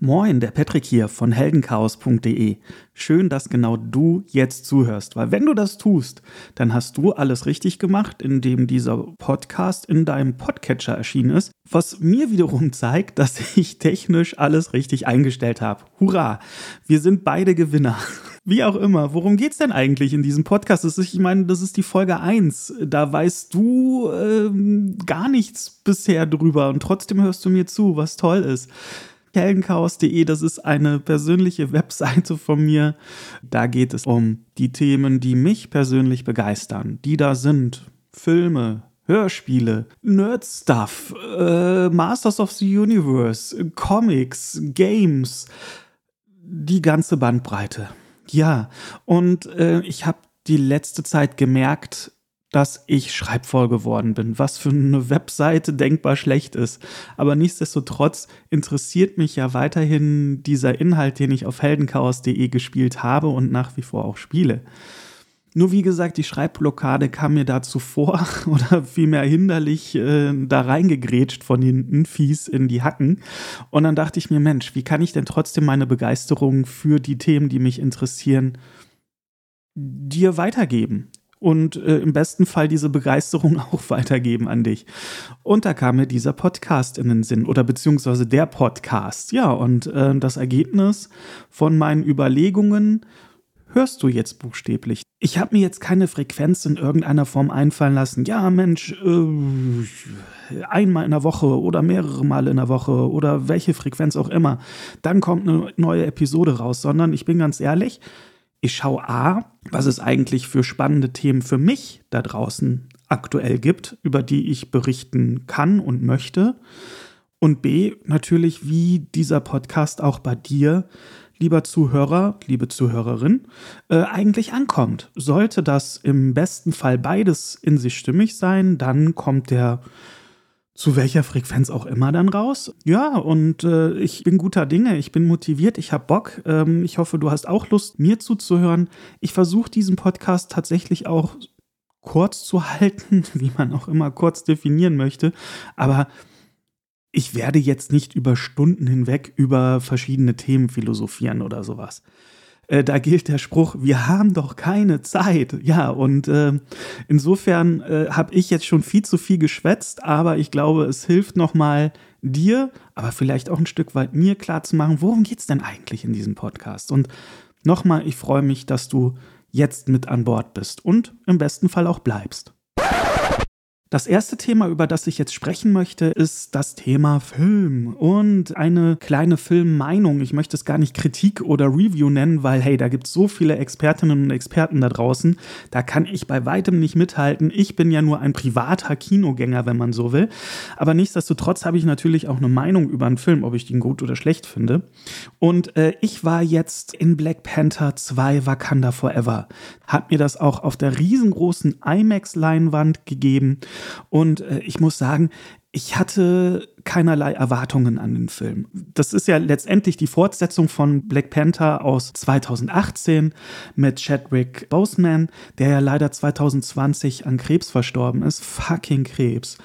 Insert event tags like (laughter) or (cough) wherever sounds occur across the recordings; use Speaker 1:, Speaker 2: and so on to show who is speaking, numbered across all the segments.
Speaker 1: Moin, der Patrick hier von heldenchaos.de. Schön, dass genau du jetzt zuhörst, weil wenn du das tust, dann hast du alles richtig gemacht, indem dieser Podcast in deinem Podcatcher erschienen ist, was mir wiederum (laughs) zeigt, dass ich technisch alles richtig eingestellt habe. Hurra! Wir sind beide Gewinner. (laughs) Wie auch immer, worum geht's denn eigentlich in diesem Podcast? Ist, ich meine, das ist die Folge 1. Da weißt du ähm, gar nichts bisher drüber und trotzdem hörst du mir zu, was toll ist heldenchaos.de, das ist eine persönliche Webseite von mir. Da geht es um die Themen, die mich persönlich begeistern. Die da sind Filme, Hörspiele, Nerd-Stuff, äh, Masters of the Universe, Comics, Games, die ganze Bandbreite. Ja, und äh, ich habe die letzte Zeit gemerkt, dass ich schreibvoll geworden bin, was für eine Webseite denkbar schlecht ist. Aber nichtsdestotrotz interessiert mich ja weiterhin dieser Inhalt, den ich auf heldenchaos.de gespielt habe und nach wie vor auch spiele. Nur wie gesagt, die Schreibblockade kam mir dazu vor (laughs) oder vielmehr hinderlich äh, da reingegrätscht von hinten, fies in die Hacken. Und dann dachte ich mir, Mensch, wie kann ich denn trotzdem meine Begeisterung für die Themen, die mich interessieren, dir weitergeben? Und äh, im besten Fall diese Begeisterung (laughs) auch weitergeben an dich. Und da kam mir dieser Podcast in den Sinn oder beziehungsweise der Podcast. Ja, und äh, das Ergebnis von meinen Überlegungen hörst du jetzt buchstäblich. Ich habe mir jetzt keine Frequenz in irgendeiner Form einfallen lassen. Ja, Mensch, äh, einmal in der Woche oder mehrere Male in der Woche oder welche Frequenz auch immer. Dann kommt eine neue Episode raus, sondern ich bin ganz ehrlich, ich schaue A, was es eigentlich für spannende Themen für mich da draußen aktuell gibt, über die ich berichten kann und möchte. Und B, natürlich, wie dieser Podcast auch bei dir, lieber Zuhörer, liebe Zuhörerin, äh, eigentlich ankommt. Sollte das im besten Fall beides in sich stimmig sein, dann kommt der zu welcher Frequenz auch immer dann raus. Ja, und äh, ich bin guter Dinge, ich bin motiviert, ich habe Bock. Ähm, ich hoffe, du hast auch Lust, mir zuzuhören. Ich versuche diesen Podcast tatsächlich auch kurz zu (laughs) halten, wie man auch immer kurz definieren möchte. Aber ich werde jetzt nicht über Stunden hinweg über verschiedene Themen philosophieren oder sowas. Äh, da gilt der Spruch, wir haben doch keine Zeit. Ja, und äh, insofern äh, habe ich jetzt schon viel zu viel geschwätzt, aber ich glaube, es hilft nochmal dir, aber vielleicht auch ein Stück weit mir klarzumachen, worum geht es denn eigentlich in diesem Podcast? Und nochmal, ich freue mich, dass du jetzt mit an Bord bist und im besten Fall auch bleibst. Das erste Thema, über das ich jetzt sprechen möchte, ist das Thema Film und eine kleine Filmmeinung. Ich möchte es gar nicht Kritik oder Review nennen, weil hey, da gibt es so viele Expertinnen und Experten da draußen. Da kann ich bei weitem nicht mithalten. Ich bin ja nur ein privater Kinogänger, wenn man so will. Aber nichtsdestotrotz habe ich natürlich auch eine Meinung über einen Film, ob ich den gut oder schlecht finde. Und äh, ich war jetzt in Black Panther 2 Wakanda Forever. Hat mir das auch auf der riesengroßen IMAX-Leinwand gegeben. Und äh, ich muss sagen, ich hatte keinerlei Erwartungen an den Film. Das ist ja letztendlich die Fortsetzung von Black Panther aus 2018 mit Chadwick Boseman, der ja leider 2020 an Krebs verstorben ist. Fucking Krebs.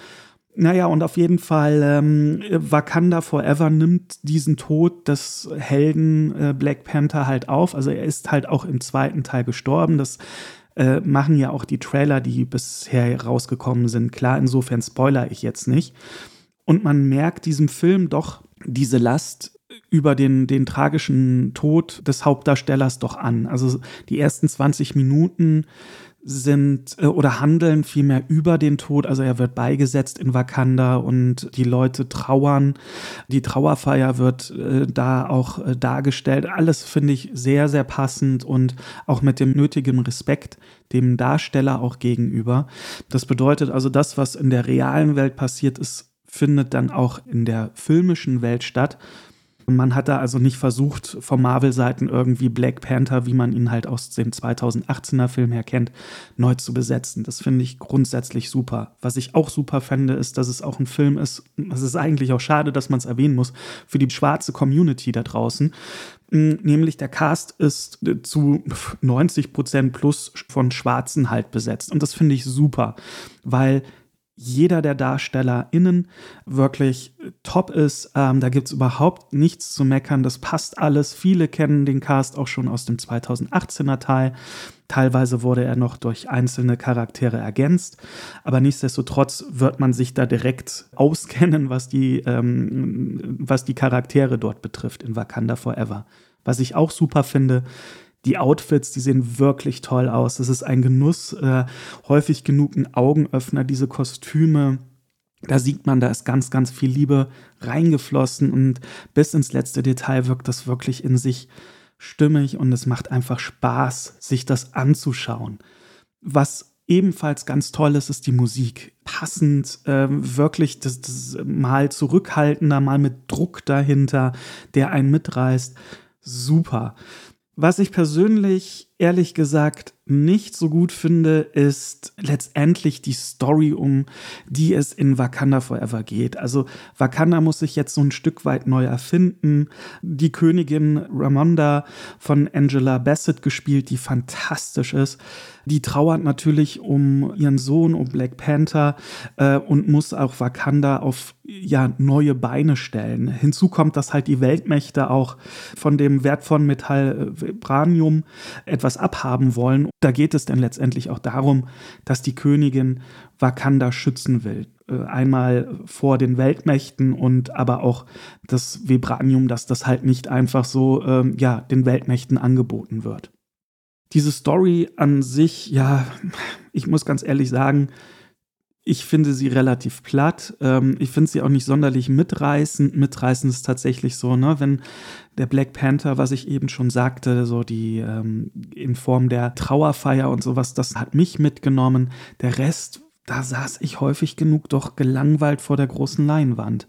Speaker 1: Naja, und auf jeden Fall, ähm, Wakanda Forever nimmt diesen Tod des Helden äh, Black Panther halt auf. Also er ist halt auch im zweiten Teil gestorben. Das äh, machen ja auch die Trailer, die bisher rausgekommen sind. Klar, insofern spoiler ich jetzt nicht. Und man merkt diesem Film doch diese Last über den, den tragischen Tod des Hauptdarstellers doch an. Also die ersten 20 Minuten sind äh, oder handeln vielmehr über den Tod. Also er wird beigesetzt in Wakanda und die Leute trauern. Die Trauerfeier wird äh, da auch äh, dargestellt. Alles finde ich sehr, sehr passend und auch mit dem nötigen Respekt dem Darsteller auch gegenüber. Das bedeutet also, das, was in der realen Welt passiert ist, findet dann auch in der filmischen Welt statt. Man hat da also nicht versucht, von Marvel-Seiten irgendwie Black Panther, wie man ihn halt aus dem 2018er Film her kennt, neu zu besetzen. Das finde ich grundsätzlich super. Was ich auch super fände, ist, dass es auch ein Film ist, es ist eigentlich auch schade, dass man es erwähnen muss, für die schwarze Community da draußen. Mm, nämlich der Cast ist zu 90 Prozent plus von Schwarzen halt besetzt. Und das finde ich super, weil jeder der DarstellerInnen wirklich top ist. Ähm, da gibt es überhaupt nichts zu meckern. Das passt alles. Viele kennen den Cast auch schon aus dem 2018er Teil. Teilweise wurde er noch durch einzelne Charaktere ergänzt. Aber nichtsdestotrotz wird man sich da direkt auskennen, was die, ähm, was die Charaktere dort betrifft in Wakanda Forever. Was ich auch super finde, die Outfits, die sehen wirklich toll aus. Das ist ein Genuss, äh, häufig genug ein Augenöffner, diese Kostüme. Da sieht man, da ist ganz, ganz viel Liebe reingeflossen und bis ins letzte Detail wirkt das wirklich in sich stimmig und es macht einfach Spaß, sich das anzuschauen. Was ebenfalls ganz toll ist, ist die Musik. Passend, äh, wirklich das, das mal zurückhaltender, mal mit Druck dahinter, der einen mitreißt. Super. Was ich persönlich ehrlich gesagt nicht so gut finde, ist letztendlich die Story, um die es in Wakanda Forever geht. Also Wakanda muss sich jetzt so ein Stück weit neu erfinden. Die Königin Ramonda von Angela Bassett gespielt, die fantastisch ist, die trauert natürlich um ihren Sohn, um Black Panther äh, und muss auch Wakanda auf ja, neue Beine stellen. Hinzu kommt, dass halt die Weltmächte auch von dem wertvollen Metall äh, Vibranium etwas abhaben wollen. Da geht es dann letztendlich auch darum, dass die Königin Wakanda schützen will. Äh, einmal vor den Weltmächten und aber auch das Vibranium, dass das halt nicht einfach so ähm, ja, den Weltmächten angeboten wird. Diese Story an sich, ja, ich muss ganz ehrlich sagen, ich finde sie relativ platt. Ähm, ich finde sie auch nicht sonderlich mitreißend. Mitreißend ist tatsächlich so, ne, wenn der Black Panther, was ich eben schon sagte, so die ähm, in Form der Trauerfeier und sowas, das hat mich mitgenommen. Der Rest, da saß ich häufig genug doch gelangweilt vor der großen Leinwand.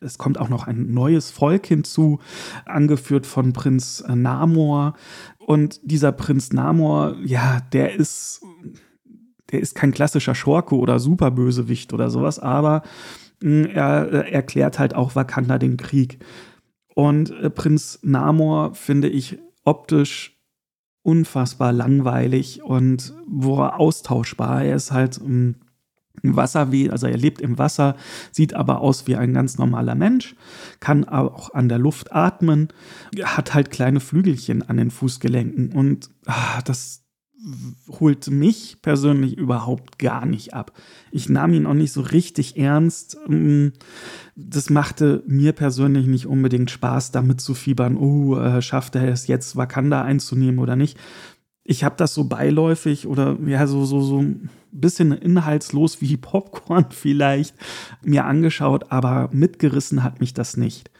Speaker 1: Es kommt auch noch ein neues Volk hinzu, angeführt von Prinz Namor. Und dieser Prinz Namor, ja, der ist der ist kein klassischer Schurke oder Superbösewicht oder sowas, aber mh, hm, er äh, erklärt halt auch Wakanda den Krieg. Und äh, Prinz Namor finde ich optisch unfassbar langweilig und wo er austauschbar. Er ist halt ein Wasser wie, also er lebt im Wasser, sieht aber aus wie ein ganz normaler Mensch, kann auch an der Luft atmen, hat halt kleine Flügelchen an den Fußgelenken und ah, das, holt mich persönlich überhaupt gar nicht ab. Ich nahm ihn auch nicht so richtig ernst. Mm, das machte mir persönlich nicht unbedingt Spaß, damit zu fiebern, oh, äh, schafft er es jetzt, Wakanda einzunehmen oder nicht. Ich habe das so beiläufig oder ja, so, so, so ein bisschen inhaltslos wie Popcorn (laughs) vielleicht mir angeschaut, aber mitgerissen hat mich das nicht.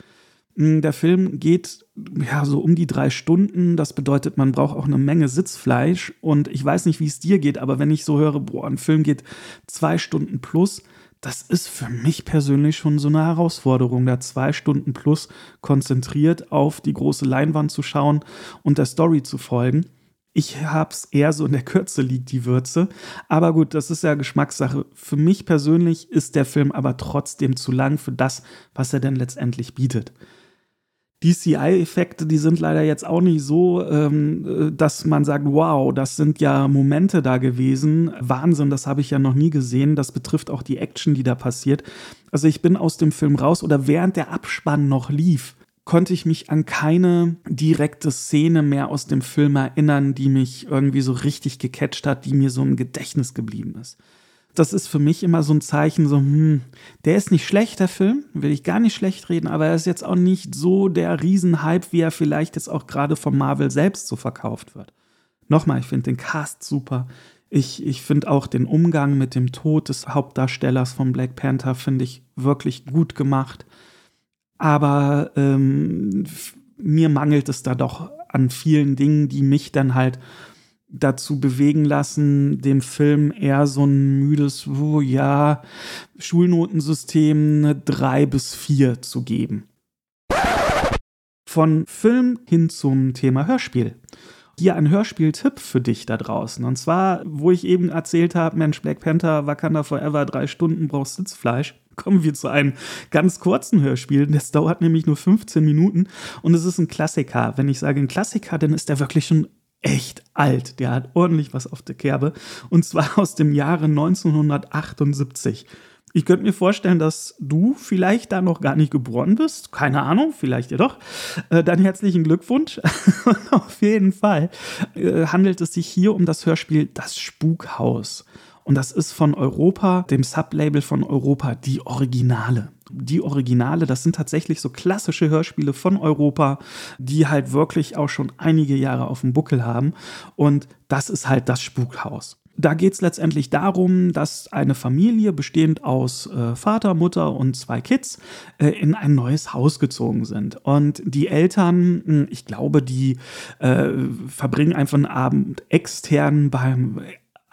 Speaker 1: Hm, der Film geht ja so um die drei Stunden. Das bedeutet, man braucht auch eine Menge Sitzfleisch. Und ich weiß nicht, wie es dir geht, aber wenn ich so höre, boah, ein Film geht zwei Stunden plus, das ist für mich persönlich schon so eine Herausforderung, da zwei Stunden plus konzentriert auf die große Leinwand zu schauen und der Story zu folgen. Ich hab's eher so in der Kürze liegt die Würze. Aber gut, das ist ja Geschmackssache. Für mich persönlich ist der Film aber trotzdem zu lang für das, was er denn letztendlich bietet. Die CI-Effekte, die sind leider jetzt auch nicht so, ähm, äh, dass man sagt, wow, das sind ja Momente da gewesen. Wahnsinn, das habe ich ja noch nie gesehen. Das betrifft auch die Action, die da passiert. Also ich bin aus dem Film raus oder während der Abspann noch lief, konnte ich mich an keine direkte Szene mehr aus dem Film erinnern, die mich irgendwie so richtig gecatcht hat, die mir so im Gedächtnis geblieben ist das ist für mich immer so ein Zeichen, so, hm, der ist nicht schlecht, der Film, will ich gar nicht schlecht reden, aber er ist jetzt auch nicht so der Riesenhype, wie er vielleicht jetzt auch gerade von Marvel selbst so verkauft wird. Nochmal, ich finde den Cast super. Ich, ich finde auch den Umgang mit dem Tod des Hauptdarstellers von Black Panther, finde ich wirklich gut gemacht. Aber ähm, mir mangelt es da doch an vielen Dingen, die mich dann halt dazu bewegen lassen, dem Film eher so ein müdes, oh ja, Schulnotensystem eine 3 bis 4 zu geben. Von Film hin zum Thema Hörspiel. Hier ein Hörspieltipp für dich da draußen. Und zwar, wo ich eben erzählt habe, Mensch, Black Panther, Wakanda Forever, drei Stunden brauchst Sitzfleisch (laughs) kommen wir zu einem ganz kurzen Hörspiel. Das dauert nämlich nur 15 Minuten und es ist ein Klassiker. Wenn ich sage ein Klassiker, dann ist der wirklich schon echt alt. Der hat ordentlich was auf der Kerbe. Und zwar aus dem Jahre 1978. Ich könnte mir vorstellen, dass du vielleicht da noch gar nicht geboren bist. Keine Ahnung, vielleicht ja doch. Äh, dann herzlichen Glückwunsch. (laughs) auf jeden Fall äh, handelt es sich hier um das Hörspiel Das Spukhaus. Und das ist von Europa, dem Sublabel von Europa, die Originale. Die Originale, das sind tatsächlich so klassische Hörspiele von Europa, die halt wirklich auch schon einige Jahre auf dem Buckel haben. Und das ist halt das Spukhaus. Da geht es letztendlich darum, dass eine Familie bestehend aus äh, Vater, Mutter und zwei Kids äh, in ein neues Haus gezogen sind. Und die Eltern, hm, ich glaube, die äh, verbringen einfach einen Abend extern beim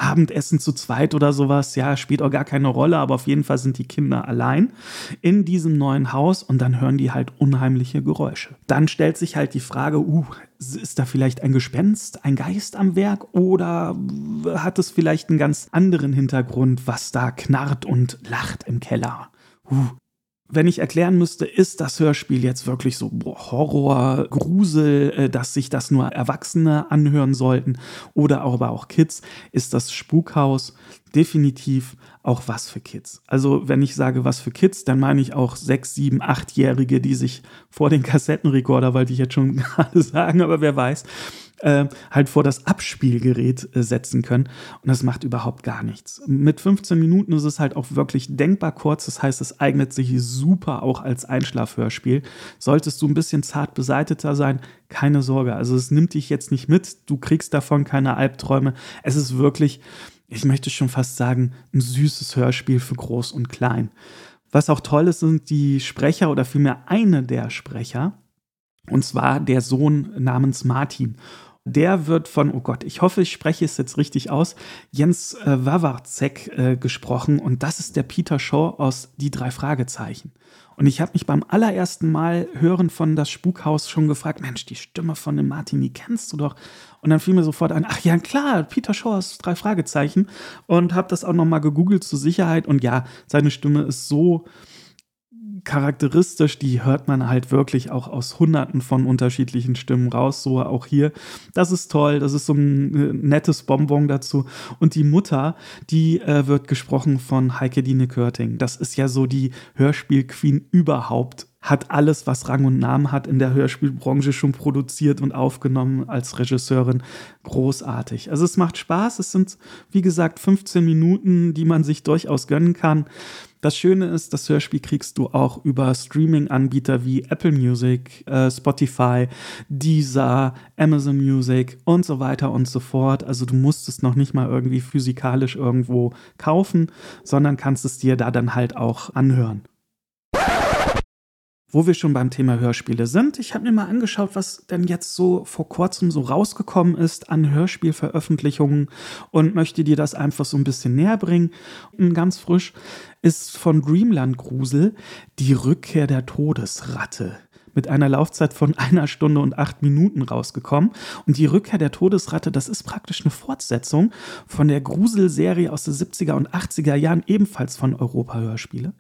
Speaker 1: Abendessen zu zweit oder sowas, ja, spielt auch gar keine Rolle, aber auf jeden Fall sind die Kinder allein in diesem neuen Haus und dann hören die halt unheimliche Geräusche. Dann stellt sich halt die Frage, uh, ist da vielleicht ein Gespenst, ein Geist am Werk oder hat es vielleicht einen ganz anderen Hintergrund, was da knarrt und lacht im Keller? Uh, wenn ich erklären müsste, ist das Hörspiel jetzt wirklich so Horror, Grusel, äh, dass sich das nur Erwachsene anhören sollten oder aber auch Kids, ist das Spukhaus definitiv auch was für Kids. Also wenn ich sage was für Kids, dann meine ich auch sechs, sieben, achtjährige, die sich vor den Kassettenrekorder, wollte ich jetzt schon (laughs) gerade sagen, aber wer weiß, äh, halt vor das Abspielgerät äh, setzen können. Und das macht überhaupt gar nichts. Mit 15 Minuten ist es halt auch wirklich denkbar kurz. Das heißt, es eignet sich super auch als Einschlafhörspiel. Solltest du ein bisschen zart beseiteter sein, keine Sorge. Also es nimmt dich jetzt nicht mit. Du kriegst davon keine Albträume. Es ist wirklich, ich möchte schon fast sagen, ein süßes Hörspiel für groß und klein. Was auch toll ist, sind die Sprecher oder vielmehr eine der Sprecher. Und zwar der Sohn namens Martin. Der wird von, oh Gott, ich hoffe, ich spreche es jetzt richtig aus, Jens äh, Wawarzek äh, gesprochen und das ist der Peter Shaw aus Die drei Fragezeichen. Und ich habe mich beim allerersten Mal hören von das Spukhaus schon gefragt, Mensch, die Stimme von dem Martin, die kennst du doch. Und dann fiel mir sofort ein, ach ja, klar, Peter Shaw aus drei Fragezeichen. Und habe das auch nochmal gegoogelt zur Sicherheit. Und ja, seine Stimme ist so charakteristisch, die hört man halt wirklich auch aus hunderten von unterschiedlichen Stimmen raus, so auch hier. Das ist toll, das ist so ein äh, nettes Bonbon dazu. Und die Mutter, die äh, wird gesprochen von Heike Dine Körting. Das ist ja so die Hörspiel-Queen überhaupt hat alles, was Rang und Namen hat, in der Hörspielbranche schon produziert und aufgenommen als Regisseurin. Großartig. Also es macht Spaß. Es sind, wie gesagt, 15 Minuten, die man sich durchaus gönnen kann. Das Schöne ist, das Hörspiel kriegst du auch über Streaming-Anbieter wie Apple Music, äh, Spotify, Deezer, Amazon Music und so weiter und so fort. Also du musst es noch nicht mal irgendwie physikalisch irgendwo kaufen, sondern kannst es dir da dann halt auch anhören. Wo wir schon beim Thema Hörspiele sind, ich habe mir mal angeschaut, was denn jetzt so vor kurzem so rausgekommen ist an Hörspielveröffentlichungen und möchte dir das einfach so ein bisschen näher bringen. Ganz frisch ist von Dreamland Grusel die Rückkehr der Todesratte mit einer Laufzeit von (laughs) einer Stunde und acht Minuten rausgekommen. Und die Rückkehr der Todesratte, das ist praktisch eine Fortsetzung von der Gruselserie aus den 70er und 80er Jahren, ebenfalls von Europa Hörspiele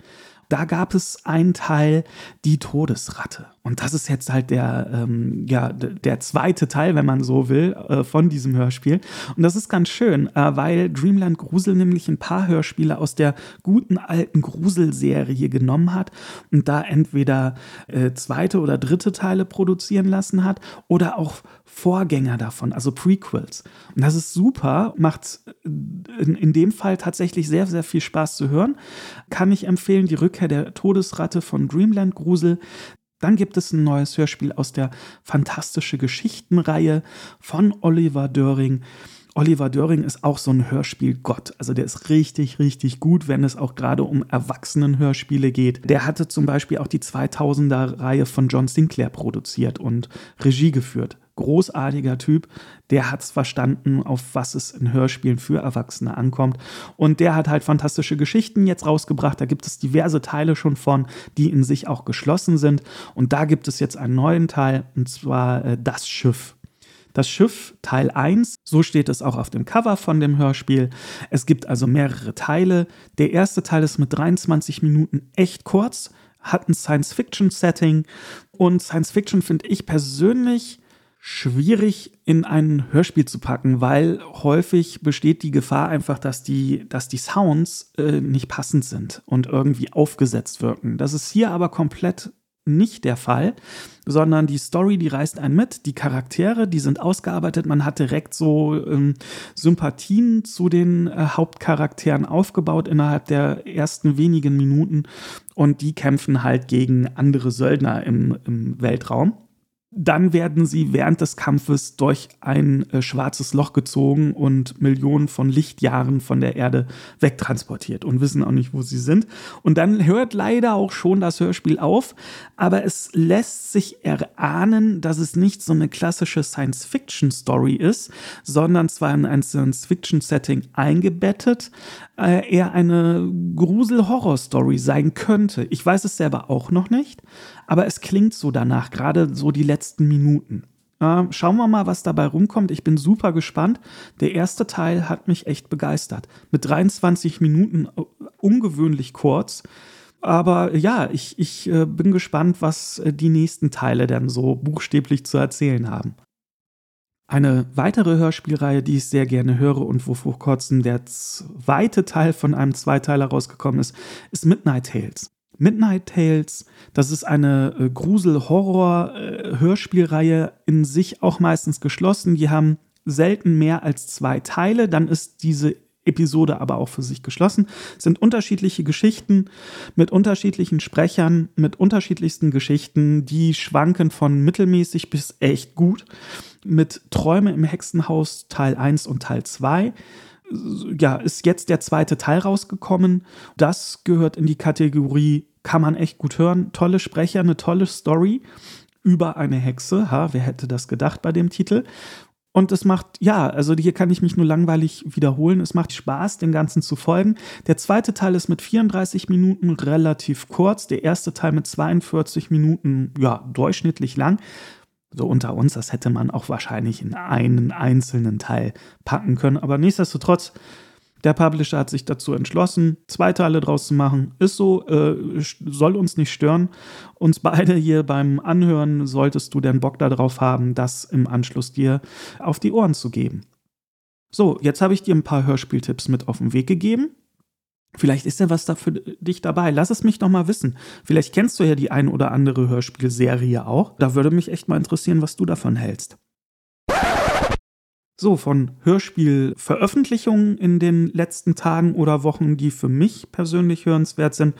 Speaker 1: da gab es einen Teil, die Todesratte. Und das ist jetzt halt der, ähm, ja, der zweite Teil, wenn man so will, äh, von diesem Hörspiel. Und das ist ganz schön, äh, weil Dreamland Grusel nämlich ein paar Hörspiele aus der guten alten Gruselserie genommen hat und da entweder äh, zweite oder dritte Teile produzieren lassen hat oder auch Vorgänger davon, also Prequels. Und das ist super, macht in, in dem Fall tatsächlich sehr, sehr viel Spaß zu hören. Kann ich empfehlen, die Rückkehr der Todesratte von Dreamland Grusel. Dann gibt es ein neues Hörspiel aus der Fantastische Geschichtenreihe von Oliver Döring. Oliver Döring ist auch so ein Hörspielgott. Also der ist richtig, richtig gut, wenn es auch gerade um Erwachsenenhörspiele geht. Der hatte zum Beispiel auch die 2000er-Reihe von John Sinclair produziert und Regie geführt großartiger Typ, der hat es verstanden, auf was es in Hörspielen für Erwachsene ankommt. Und der hat halt fantastische Geschichten jetzt rausgebracht. Da gibt es diverse Teile schon von, die in sich auch geschlossen sind. Und da gibt es jetzt einen neuen Teil, und zwar äh, Das Schiff. Das Schiff Teil 1, so steht es auch auf dem Cover von dem Hörspiel. Es gibt also mehrere Teile. Der erste Teil ist mit 23 Minuten echt kurz, hat ein Science-Fiction-Setting und Science-Fiction finde ich persönlich schwierig in ein Hörspiel zu packen, weil häufig besteht die Gefahr einfach, dass die, dass die Sounds äh, nicht passend sind und irgendwie aufgesetzt wirken. Das ist hier aber komplett nicht der Fall, sondern die Story, die reißt einen mit, die Charaktere, die sind ausgearbeitet, man hat direkt so ähm, Sympathien zu den äh, Hauptcharakteren aufgebaut innerhalb der ersten wenigen Minuten und die kämpfen halt gegen andere Söldner im, im Weltraum. Dann werden sie während des Kampfes durch ein äh, schwarzes Loch gezogen und Millionen von Lichtjahren von der Erde wegtransportiert und wissen auch nicht, wo sie sind. Und dann hört leider auch schon das Hörspiel auf, aber es lässt sich erahnen, dass es nicht so eine klassische Science-Fiction-Story ist, sondern zwar in ein Science-Fiction-Setting eingebettet, äh, eher eine Grusel-Horror-Story sein könnte. Ich weiß es selber auch noch nicht, aber es klingt so danach, gerade so die letzten Minuten. Äh, schauen wir mal, was dabei rumkommt. Ich bin super gespannt. Der erste Teil hat mich echt begeistert. Mit 23 Minuten äh, ungewöhnlich kurz. Aber ja, ich, ich äh, bin gespannt, was äh, die nächsten Teile dann so buchstäblich zu erzählen haben. Eine weitere Hörspielreihe, die ich sehr gerne höre und wo vor kurzem der zweite Teil von einem Zweiteiler rausgekommen ist, ist Midnight Tales. Midnight Tales, das ist eine äh, Grusel-Horror-Hörspielreihe äh, in sich auch meistens geschlossen. Die haben selten mehr als zwei Teile. Dann ist diese Episode aber auch für sich geschlossen. Es sind unterschiedliche Geschichten mit unterschiedlichen Sprechern, mit unterschiedlichsten Geschichten, die schwanken von mittelmäßig bis echt gut. Mit Träume im Hexenhaus Teil 1 und Teil 2 ja, ist jetzt der zweite Teil rausgekommen. Das gehört in die Kategorie kann man echt gut hören. Tolle Sprecher, eine tolle Story über eine Hexe. Ha, wer hätte das gedacht bei dem Titel? Und es macht, ja, also hier kann ich mich nur langweilig wiederholen. Es macht Spaß, dem Ganzen zu folgen. Der zweite Teil ist mit 34 Minuten relativ kurz. Der erste Teil mit 42 Minuten, ja, durchschnittlich lang. So unter uns, das hätte man auch wahrscheinlich in einen einzelnen Teil packen können. Aber nichtsdestotrotz, der Publisher hat sich dazu entschlossen, zwei Teile draus zu machen. Ist so, äh, soll uns nicht stören. Uns beide hier beim Anhören solltest du denn Bock darauf haben, das im Anschluss dir auf die Ohren zu geben. So, jetzt habe ich dir ein paar Hörspieltipps mit auf den Weg gegeben. Vielleicht ist ja was da für dich dabei. Lass es mich doch mal wissen. Vielleicht kennst du ja die ein oder andere Hörspielserie auch. Da würde mich echt mal interessieren, was du davon hältst. So, von Hörspielveröffentlichungen in den letzten Tagen oder Wochen, die für mich persönlich hörenswert sind,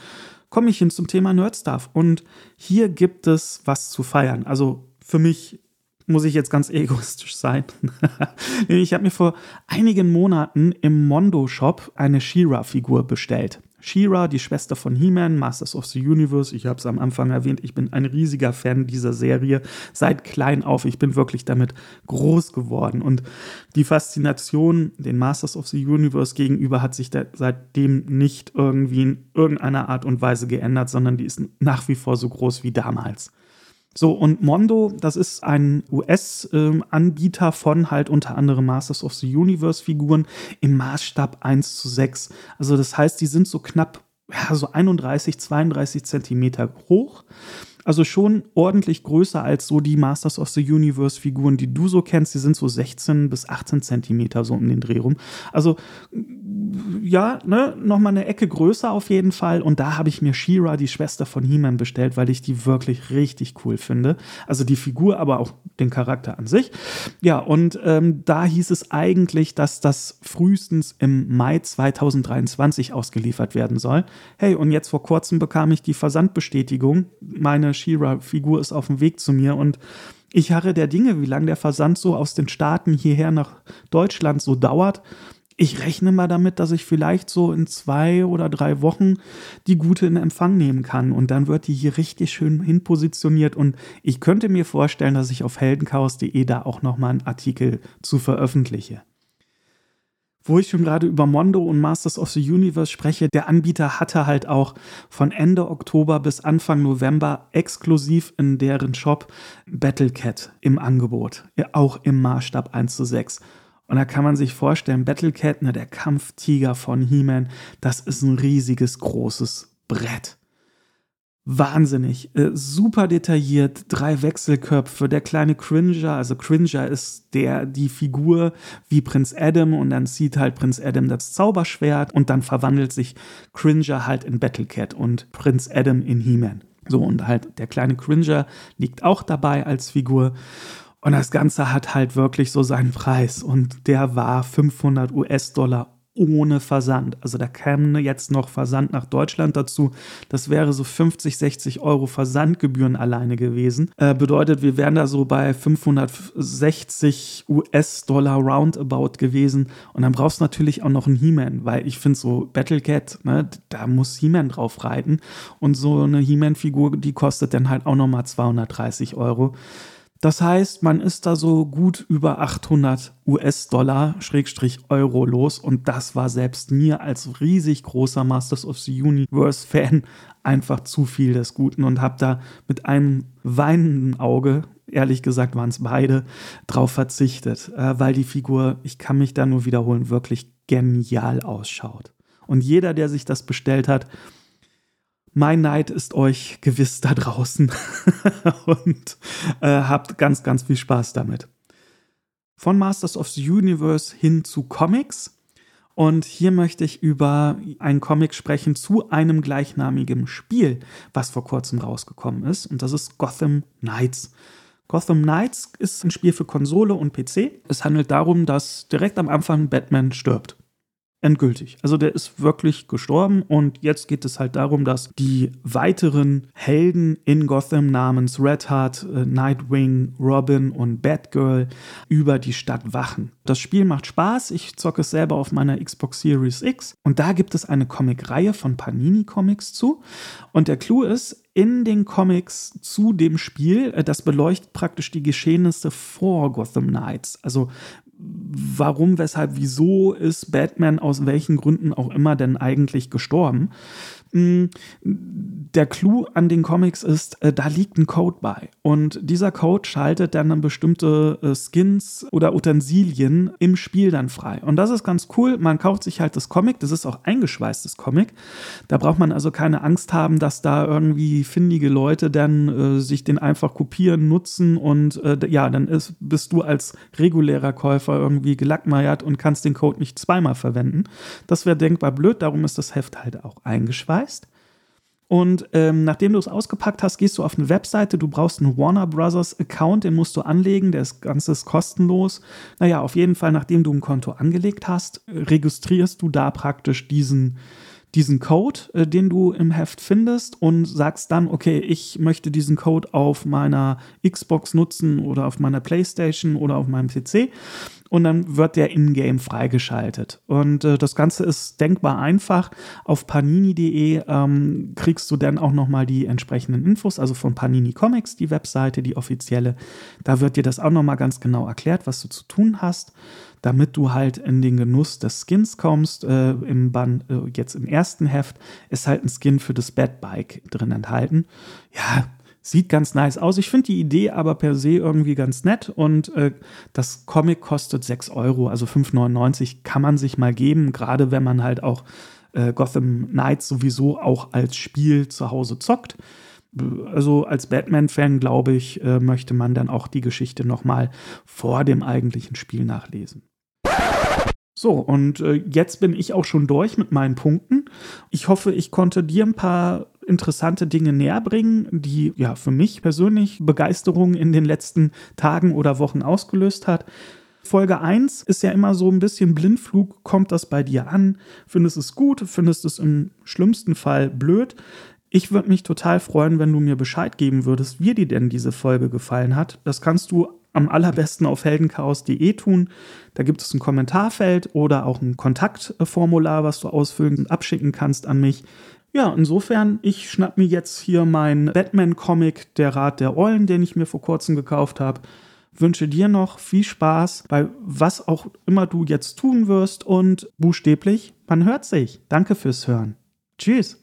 Speaker 1: komme ich hin zum Thema Nerdstuff. Und hier gibt es was zu feiern. Also für mich muss ich jetzt ganz egoistisch sein. (laughs) ich habe mir vor einigen Monaten im Mondo-Shop eine She-Ra-Figur bestellt. She-Ra, die Schwester von He-Man, Masters of the Universe. Ich habe es am Anfang erwähnt, ich bin ein riesiger Fan dieser Serie. Seit klein auf, ich bin wirklich damit groß geworden. Und die Faszination den Masters of the Universe gegenüber hat sich seitdem nicht irgendwie in irgendeiner Art und Weise geändert, sondern die ist nach wie vor so groß wie damals. So, und Mondo, das ist ein US-Anbieter ähm, von halt unter anderem Masters of the Universe-Figuren im Maßstab 1 zu 6. Also das heißt, die sind so knapp, ja, so 31, 32 Zentimeter hoch. Also schon ordentlich größer als so die Masters of the Universe Figuren, die du so kennst. Die sind so 16 bis 18 Zentimeter so um den Dreh rum. Also ja, ne, nochmal eine Ecke größer auf jeden Fall. Und da habe ich mir She-Ra, die Schwester von He-Man, bestellt, weil ich die wirklich richtig cool finde. Also die Figur, aber auch den Charakter an sich. Ja, und ähm, da hieß es eigentlich, dass das frühestens im Mai 2023 ausgeliefert werden soll. Hey, und jetzt vor kurzem bekam ich die Versandbestätigung. Meine She-Ra-Figur ist auf dem Weg zu mir und ich harre der Dinge, wie lange der Versand so aus den Staaten hierher nach Deutschland so dauert ich rechne mal damit, dass ich vielleicht so in zwei oder drei Wochen die gute in Empfang nehmen kann. Und dann wird die hier richtig schön hinpositioniert. Und ich könnte mir vorstellen, dass ich auf heldenchaos.de da auch nochmal einen Artikel zu veröffentliche. Wo ich schon gerade über Mondo und Masters of the Universe spreche, der Anbieter hatte halt auch von Ende Oktober bis Anfang November exklusiv in deren Shop Battlecat im Angebot, auch im Maßstab 1 zu 6. Und da kann man sich vorstellen, Battlecat, ne, der Kampftiger von He-Man, das ist ein riesiges, großes Brett. Wahnsinnig, äh, super detailliert, drei Wechselköpfe, der kleine Cringer, also Cringer ist der, die Figur wie Prinz Adam und dann zieht halt Prinz Adam das Zauberschwert und dann verwandelt sich Cringer halt in Battlecat und Prinz Adam in He-Man. So, und halt der kleine Cringer liegt auch dabei als Figur. Und das Ganze hat halt wirklich so seinen Preis. Und der war 500 US-Dollar ohne Versand. Also da käme jetzt noch Versand nach Deutschland dazu. Das wäre so 50, 60 Euro Versandgebühren alleine gewesen. Äh, bedeutet, wir wären da so bei 560 US-Dollar roundabout gewesen. Und dann brauchst du natürlich auch noch einen He-Man, weil ich finde so Battlecat, ne, da muss He-Man drauf reiten. Und so eine He-Man-Figur, die kostet dann halt auch nochmal 230 Euro. Das heißt, man ist da so gut über 800 US-Dollar, Schrägstrich Euro los. Und das war selbst mir als riesig großer Masters of the Universe-Fan (laughs) einfach zu viel des Guten. Und habe da mit einem weinenden Auge, ehrlich gesagt waren es beide, drauf verzichtet, äh, weil die Figur, ich kann mich da nur wiederholen, wirklich genial ausschaut. Und jeder, der sich das bestellt hat, mein Neid ist euch gewiss da draußen (laughs) und äh, habt ganz, ganz viel Spaß damit. Von Masters of the Universe hin zu Comics. Und hier möchte ich über einen Comic sprechen zu einem gleichnamigen Spiel, was vor kurzem rausgekommen ist. Und das ist Gotham Knights. Gotham Knights ist ein Spiel für Konsole und PC. Es handelt darum, dass direkt am Anfang Batman stirbt endgültig. Also der ist wirklich gestorben und jetzt geht es halt darum, dass die weiteren Helden in Gotham namens Red Heart, äh, Nightwing, Robin und Batgirl über die Stadt wachen. Das Spiel macht Spaß, ich zocke es selber auf meiner Xbox Series X und da gibt es eine Comicreihe von Panini Comics zu und der Clou ist, in den Comics zu dem Spiel, äh, das beleuchtet praktisch die Geschehnisse vor Gotham Knights. Also warum, weshalb, wieso ist Batman aus welchen Gründen auch immer denn eigentlich gestorben. Mm, der Clou an den Comics ist, äh, da liegt ein Code bei. Und dieser Code schaltet dann bestimmte äh, Skins oder Utensilien im Spiel dann frei. Und das ist ganz cool. Man kauft sich halt das Comic. Das ist auch eingeschweißtes Comic. Da braucht man also keine Angst haben, dass da irgendwie findige Leute dann äh, sich den einfach kopieren, nutzen und äh, ja, dann ist, bist du als regulärer Käufer irgendwie gelackmeiert und kannst den Code nicht zweimal verwenden. Das wäre denkbar blöd. Darum ist das Heft halt auch eingeschweißt heißt. Und ähm, nachdem du es ausgepackt hast, gehst du auf eine Webseite. Du brauchst einen Warner Brothers Account, den musst du anlegen. Der ist ganz ist kostenlos. Naja, auf jeden Fall, nachdem du ein Konto angelegt hast, registrierst du da praktisch diesen, diesen Code, äh, den du im Heft findest und sagst dann, okay, ich möchte diesen Code auf meiner Xbox nutzen oder auf meiner PlayStation oder auf meinem PC und dann wird der in-game freigeschaltet. Und äh, das Ganze ist denkbar einfach. Auf panini.de ähm, kriegst du dann auch nochmal die entsprechenden Infos, also von Panini Comics, die Webseite, die offizielle. Da wird dir das auch nochmal ganz genau erklärt, was du zu tun hast, damit du halt in den Genuss des Skins kommst. Äh, Im Band, äh, jetzt im ersten Heft ist halt ein Skin für das Batbike drin enthalten. Ja, Sieht ganz nice aus. Ich finde die Idee aber per se irgendwie ganz nett und äh, das Comic kostet 6 Euro, also 5,99 kann man sich mal geben, gerade wenn man halt auch äh, Gotham Knights sowieso auch als Spiel zu Hause zockt. Also als Batman-Fan, glaube ich, äh, möchte man dann auch die Geschichte nochmal vor dem eigentlichen Spiel nachlesen. So, und äh, jetzt bin ich auch schon durch mit meinen Punkten. Ich hoffe, ich konnte dir ein paar interessante Dinge näher bringen, die ja für mich persönlich Begeisterung in den letzten Tagen oder Wochen ausgelöst hat. Folge 1 ist ja immer so ein bisschen Blindflug, kommt das bei dir an? Findest es gut? Findest es im schlimmsten Fall blöd? Ich würde mich total freuen, wenn du mir Bescheid geben würdest, wie dir denn diese Folge gefallen hat. Das kannst du am allerbesten auf heldenchaos.de tun. Da gibt es ein Kommentarfeld oder auch ein Kontaktformular, was du ausfüllen und abschicken kannst an mich. Ja, insofern, ich schnapp mir jetzt hier meinen Batman-Comic, Der Rat der Eulen, den ich mir vor kurzem gekauft habe. Wünsche dir noch viel Spaß bei was auch immer du jetzt tun wirst und buchstäblich, man hört sich. Danke fürs Hören. Tschüss.